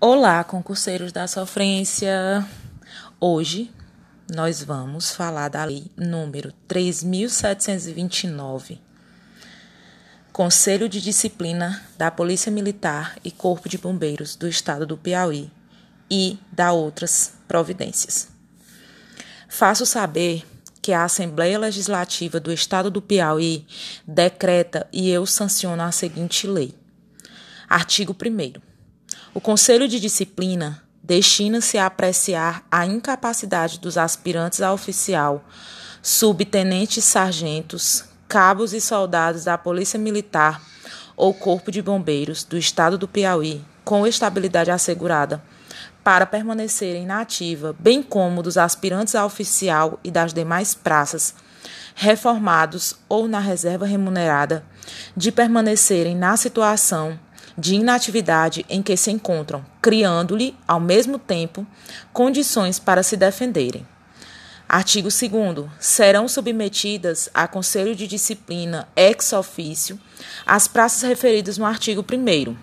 Olá, concurseiros da sofrência! Hoje nós vamos falar da lei número 3729, Conselho de Disciplina da Polícia Militar e Corpo de Bombeiros do Estado do Piauí e da outras providências. Faço saber que a Assembleia Legislativa do Estado do Piauí decreta e eu sanciono a seguinte lei. Artigo 1 o Conselho de Disciplina destina-se a apreciar a incapacidade dos aspirantes a oficial, subtenentes, sargentos, cabos e soldados da Polícia Militar ou Corpo de Bombeiros do Estado do Piauí, com estabilidade assegurada, para permanecerem na ativa, bem como dos aspirantes a oficial e das demais praças, reformados ou na reserva remunerada, de permanecerem na situação de inatividade em que se encontram, criando-lhe, ao mesmo tempo, condições para se defenderem. Artigo 2. Serão submetidas a Conselho de Disciplina ex officio as praças referidas no artigo 1.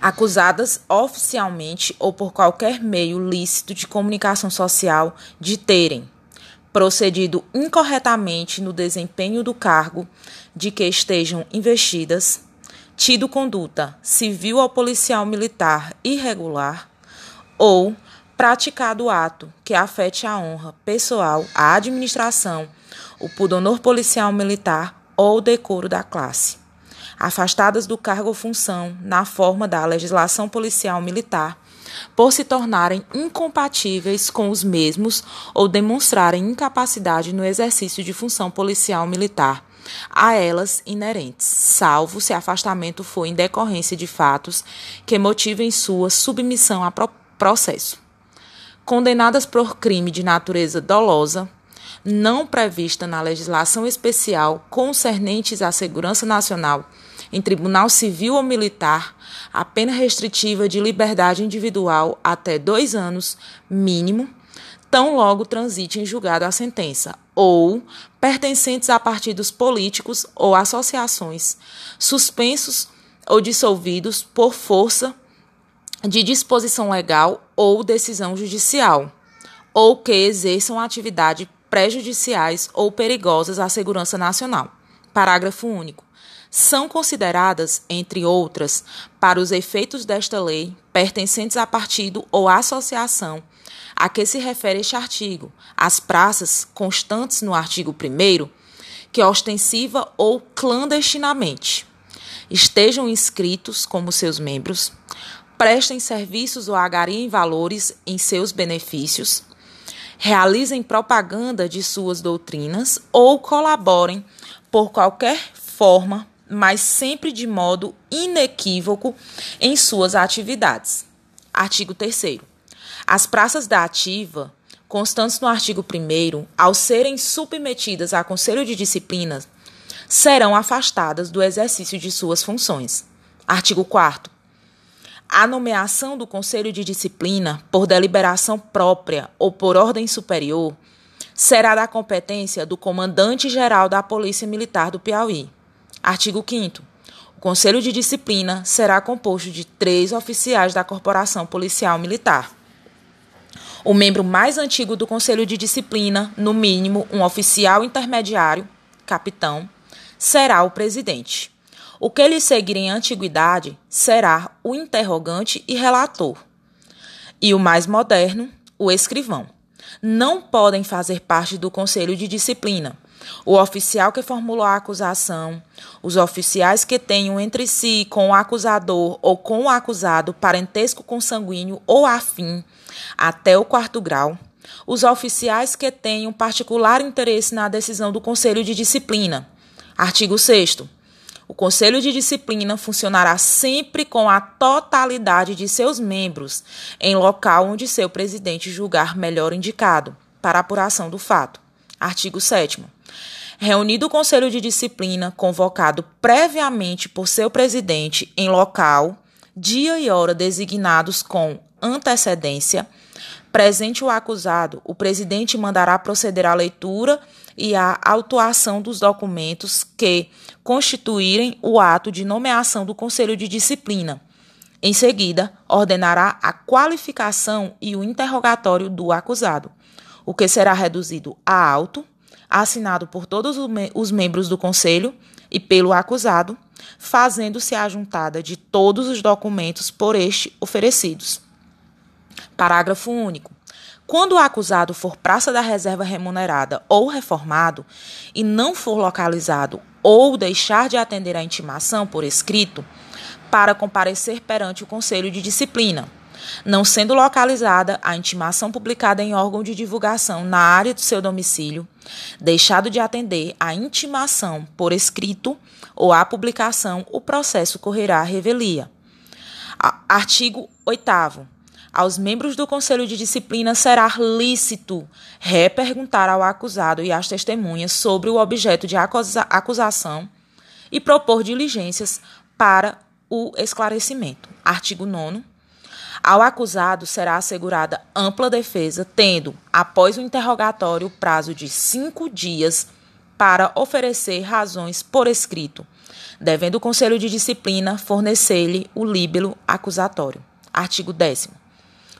Acusadas oficialmente ou por qualquer meio lícito de comunicação social de terem procedido incorretamente no desempenho do cargo de que estejam investidas, tido conduta civil ou policial militar irregular ou praticado ato que afete a honra pessoal, a administração, o pudor policial militar ou o decoro da classe, afastadas do cargo ou função na forma da legislação policial militar, por se tornarem incompatíveis com os mesmos ou demonstrarem incapacidade no exercício de função policial militar a elas inerentes, salvo se afastamento for em decorrência de fatos que motivem sua submissão a processo. Condenadas por crime de natureza dolosa, não prevista na legislação especial concernentes à segurança nacional, em tribunal civil ou militar, a pena restritiva de liberdade individual até dois anos, mínimo, tão logo transite em julgado a sentença, ou pertencentes a partidos políticos ou associações, suspensos ou dissolvidos por força de disposição legal ou decisão judicial, ou que exerçam atividade prejudiciais ou perigosas à segurança nacional. Parágrafo único. São consideradas, entre outras, para os efeitos desta lei, pertencentes a partido ou associação a que se refere este artigo, as praças constantes no artigo 1 que ostensiva ou clandestinamente estejam inscritos como seus membros, prestem serviços ou agariem valores em seus benefícios, realizem propaganda de suas doutrinas ou colaborem por qualquer forma, mas sempre de modo inequívoco em suas atividades. Artigo 3 as praças da ativa, constantes no artigo 1, ao serem submetidas a conselho de disciplina, serão afastadas do exercício de suas funções. Artigo 4. A nomeação do conselho de disciplina, por deliberação própria ou por ordem superior, será da competência do comandante-geral da Polícia Militar do Piauí. Artigo 5. O conselho de disciplina será composto de três oficiais da Corporação Policial Militar. O membro mais antigo do Conselho de Disciplina, no mínimo um oficial intermediário, capitão, será o presidente. O que lhe seguir em antiguidade será o interrogante e relator. E o mais moderno, o escrivão. Não podem fazer parte do Conselho de Disciplina o oficial que formulou a acusação, os oficiais que tenham entre si com o acusador ou com o acusado parentesco consanguíneo ou afim, até o quarto grau, os oficiais que tenham particular interesse na decisão do Conselho de Disciplina. Artigo 6. O Conselho de Disciplina funcionará sempre com a totalidade de seus membros, em local onde seu presidente julgar melhor indicado, para apuração do fato. Artigo 7. Reunido o Conselho de Disciplina, convocado previamente por seu presidente em local, dia e hora designados com antecedência, presente o acusado, o presidente mandará proceder à leitura e à autuação dos documentos que constituírem o ato de nomeação do Conselho de Disciplina, Em seguida, ordenará a qualificação e o interrogatório do acusado, o que será reduzido a auto, assinado por todos os membros do Conselho e pelo acusado, fazendo-se a juntada de todos os documentos por este oferecidos. Parágrafo único. Quando o acusado for praça da reserva remunerada ou reformado e não for localizado ou deixar de atender à intimação por escrito, para comparecer perante o Conselho de Disciplina, não sendo localizada a intimação publicada em órgão de divulgação na área do seu domicílio, deixado de atender à intimação por escrito ou à publicação, o processo correrá à revelia. Artigo 8 aos membros do Conselho de Disciplina será lícito reperguntar ao acusado e às testemunhas sobre o objeto de acusa acusação e propor diligências para o esclarecimento. Artigo 9. Ao acusado será assegurada ampla defesa, tendo, após o interrogatório, prazo de cinco dias para oferecer razões por escrito, devendo o Conselho de Disciplina fornecer-lhe o líbelo acusatório. Artigo 10.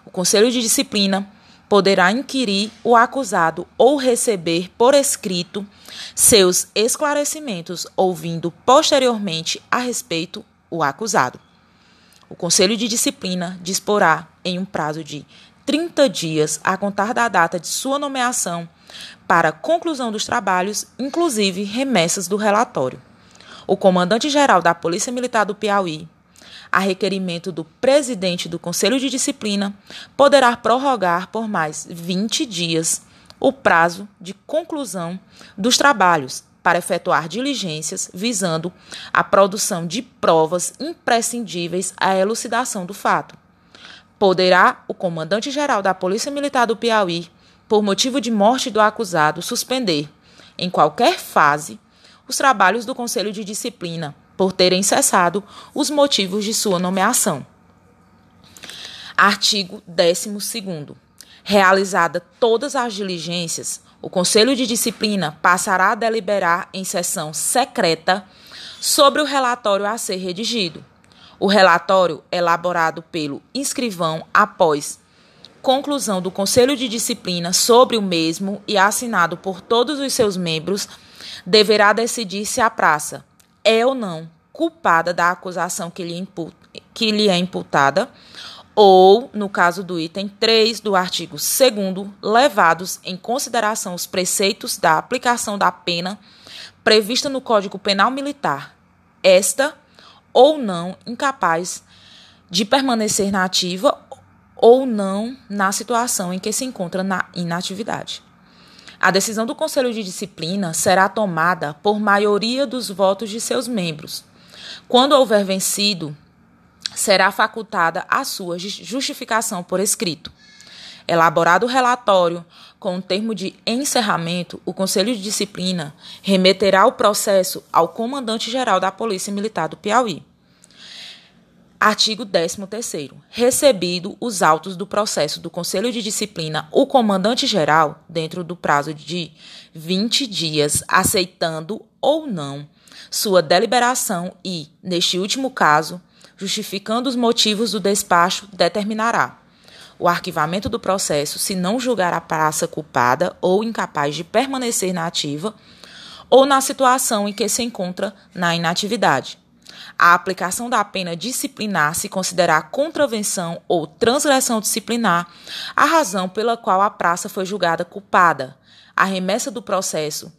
O Conselho de Disciplina poderá inquirir o acusado ou receber por escrito seus esclarecimentos, ouvindo posteriormente a respeito o acusado. O Conselho de Disciplina disporá, em um prazo de 30 dias a contar da data de sua nomeação, para conclusão dos trabalhos, inclusive remessas do relatório. O comandante-geral da Polícia Militar do Piauí, a requerimento do presidente do Conselho de Disciplina, poderá prorrogar por mais 20 dias o prazo de conclusão dos trabalhos, para efetuar diligências visando a produção de provas imprescindíveis à elucidação do fato. Poderá o comandante-geral da Polícia Militar do Piauí, por motivo de morte do acusado, suspender, em qualquer fase, os trabalhos do Conselho de Disciplina, por terem cessado os motivos de sua nomeação. Artigo 12. Realizada todas as diligências, o Conselho de Disciplina passará a deliberar em sessão secreta sobre o relatório a ser redigido. O relatório, elaborado pelo inscrivão após conclusão do Conselho de Disciplina sobre o mesmo e assinado por todos os seus membros, deverá decidir se a praça é ou não culpada da acusação que lhe, que lhe é imputada ou, no caso do item 3 do artigo 2, levados em consideração os preceitos da aplicação da pena prevista no Código Penal Militar, esta ou não incapaz de permanecer na ativa ou não na situação em que se encontra na inatividade. A decisão do Conselho de Disciplina será tomada por maioria dos votos de seus membros. Quando houver vencido será facultada a sua justificação por escrito. Elaborado o relatório com o termo de encerramento, o Conselho de Disciplina remeterá o processo ao comandante-geral da Polícia Militar do Piauí. Artigo 13º. Recebido os autos do processo do Conselho de Disciplina, o comandante-geral, dentro do prazo de 20 dias, aceitando ou não sua deliberação e, neste último caso, justificando os motivos do despacho, determinará o arquivamento do processo se não julgar a praça culpada ou incapaz de permanecer na ativa ou na situação em que se encontra na inatividade. A aplicação da pena disciplinar se considerar contravenção ou transgressão disciplinar a razão pela qual a praça foi julgada culpada. A remessa do processo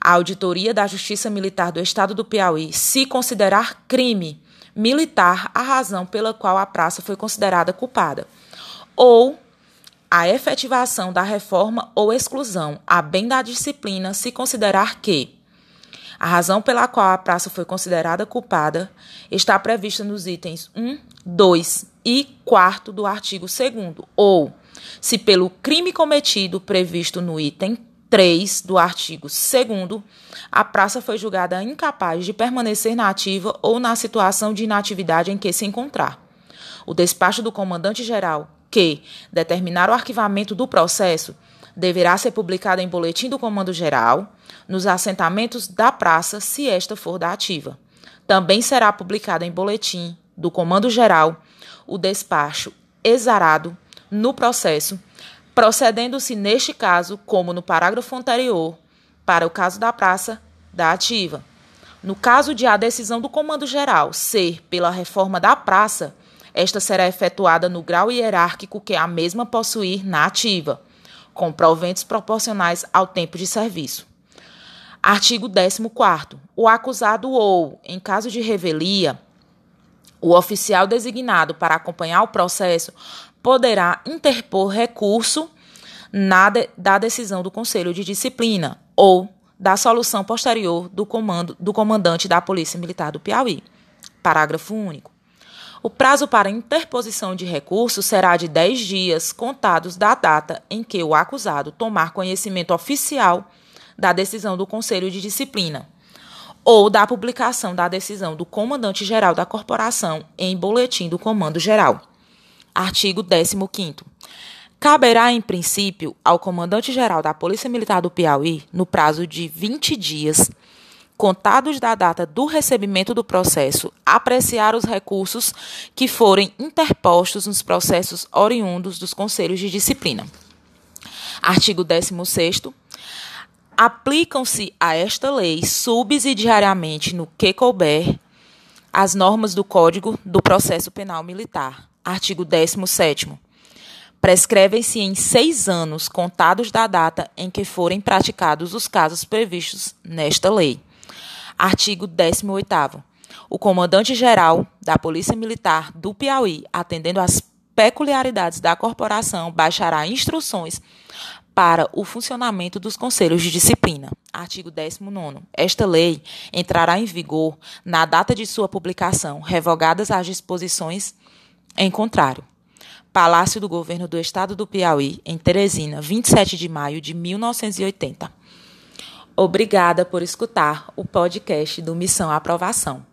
a Auditoria da Justiça Militar do Estado do Piauí se considerar crime militar a razão pela qual a praça foi considerada culpada, ou a efetivação da reforma ou exclusão, a bem da disciplina, se considerar que a razão pela qual a praça foi considerada culpada está prevista nos itens 1, 2 e 4 do artigo 2, ou se pelo crime cometido previsto no item 3 do artigo 2 a praça foi julgada incapaz de permanecer na ativa ou na situação de inatividade em que se encontrar. O despacho do comandante-geral, que determinar o arquivamento do processo, deverá ser publicado em boletim do Comando-Geral, nos assentamentos da praça, se esta for da ativa. Também será publicado em boletim do Comando Geral o despacho exarado no processo, procedendo-se neste caso, como no parágrafo anterior, para o caso da praça da ativa. No caso de a decisão do Comando Geral ser pela reforma da praça, esta será efetuada no grau hierárquico que a mesma possuir na ativa, com proventos proporcionais ao tempo de serviço. Artigo 14. O acusado ou, em caso de revelia, o oficial designado para acompanhar o processo poderá interpor recurso na de, da decisão do Conselho de Disciplina ou da solução posterior do, comando, do comandante da Polícia Militar do Piauí. Parágrafo único. O prazo para interposição de recurso será de 10 dias, contados da data em que o acusado tomar conhecimento oficial da decisão do Conselho de Disciplina ou da publicação da decisão do comandante-geral da corporação em boletim do Comando Geral. Artigo 15 Caberá, em princípio, ao comandante-geral da Polícia Militar do Piauí, no prazo de 20 dias, contados da data do recebimento do processo, apreciar os recursos que forem interpostos nos processos oriundos dos conselhos de disciplina. Artigo 16 Aplicam-se a esta lei subsidiariamente no que couber as normas do Código do Processo Penal Militar. Artigo 17 prescrevem-se em seis anos contados da data em que forem praticados os casos previstos nesta lei. Artigo 18 O comandante-geral da Polícia Militar do Piauí, atendendo às peculiaridades da corporação, baixará instruções para o funcionamento dos conselhos de disciplina. Artigo 19. Esta lei entrará em vigor na data de sua publicação, revogadas as disposições em contrário. Palácio do Governo do Estado do Piauí, em Teresina, 27 de maio de 1980. Obrigada por escutar o podcast do Missão Aprovação.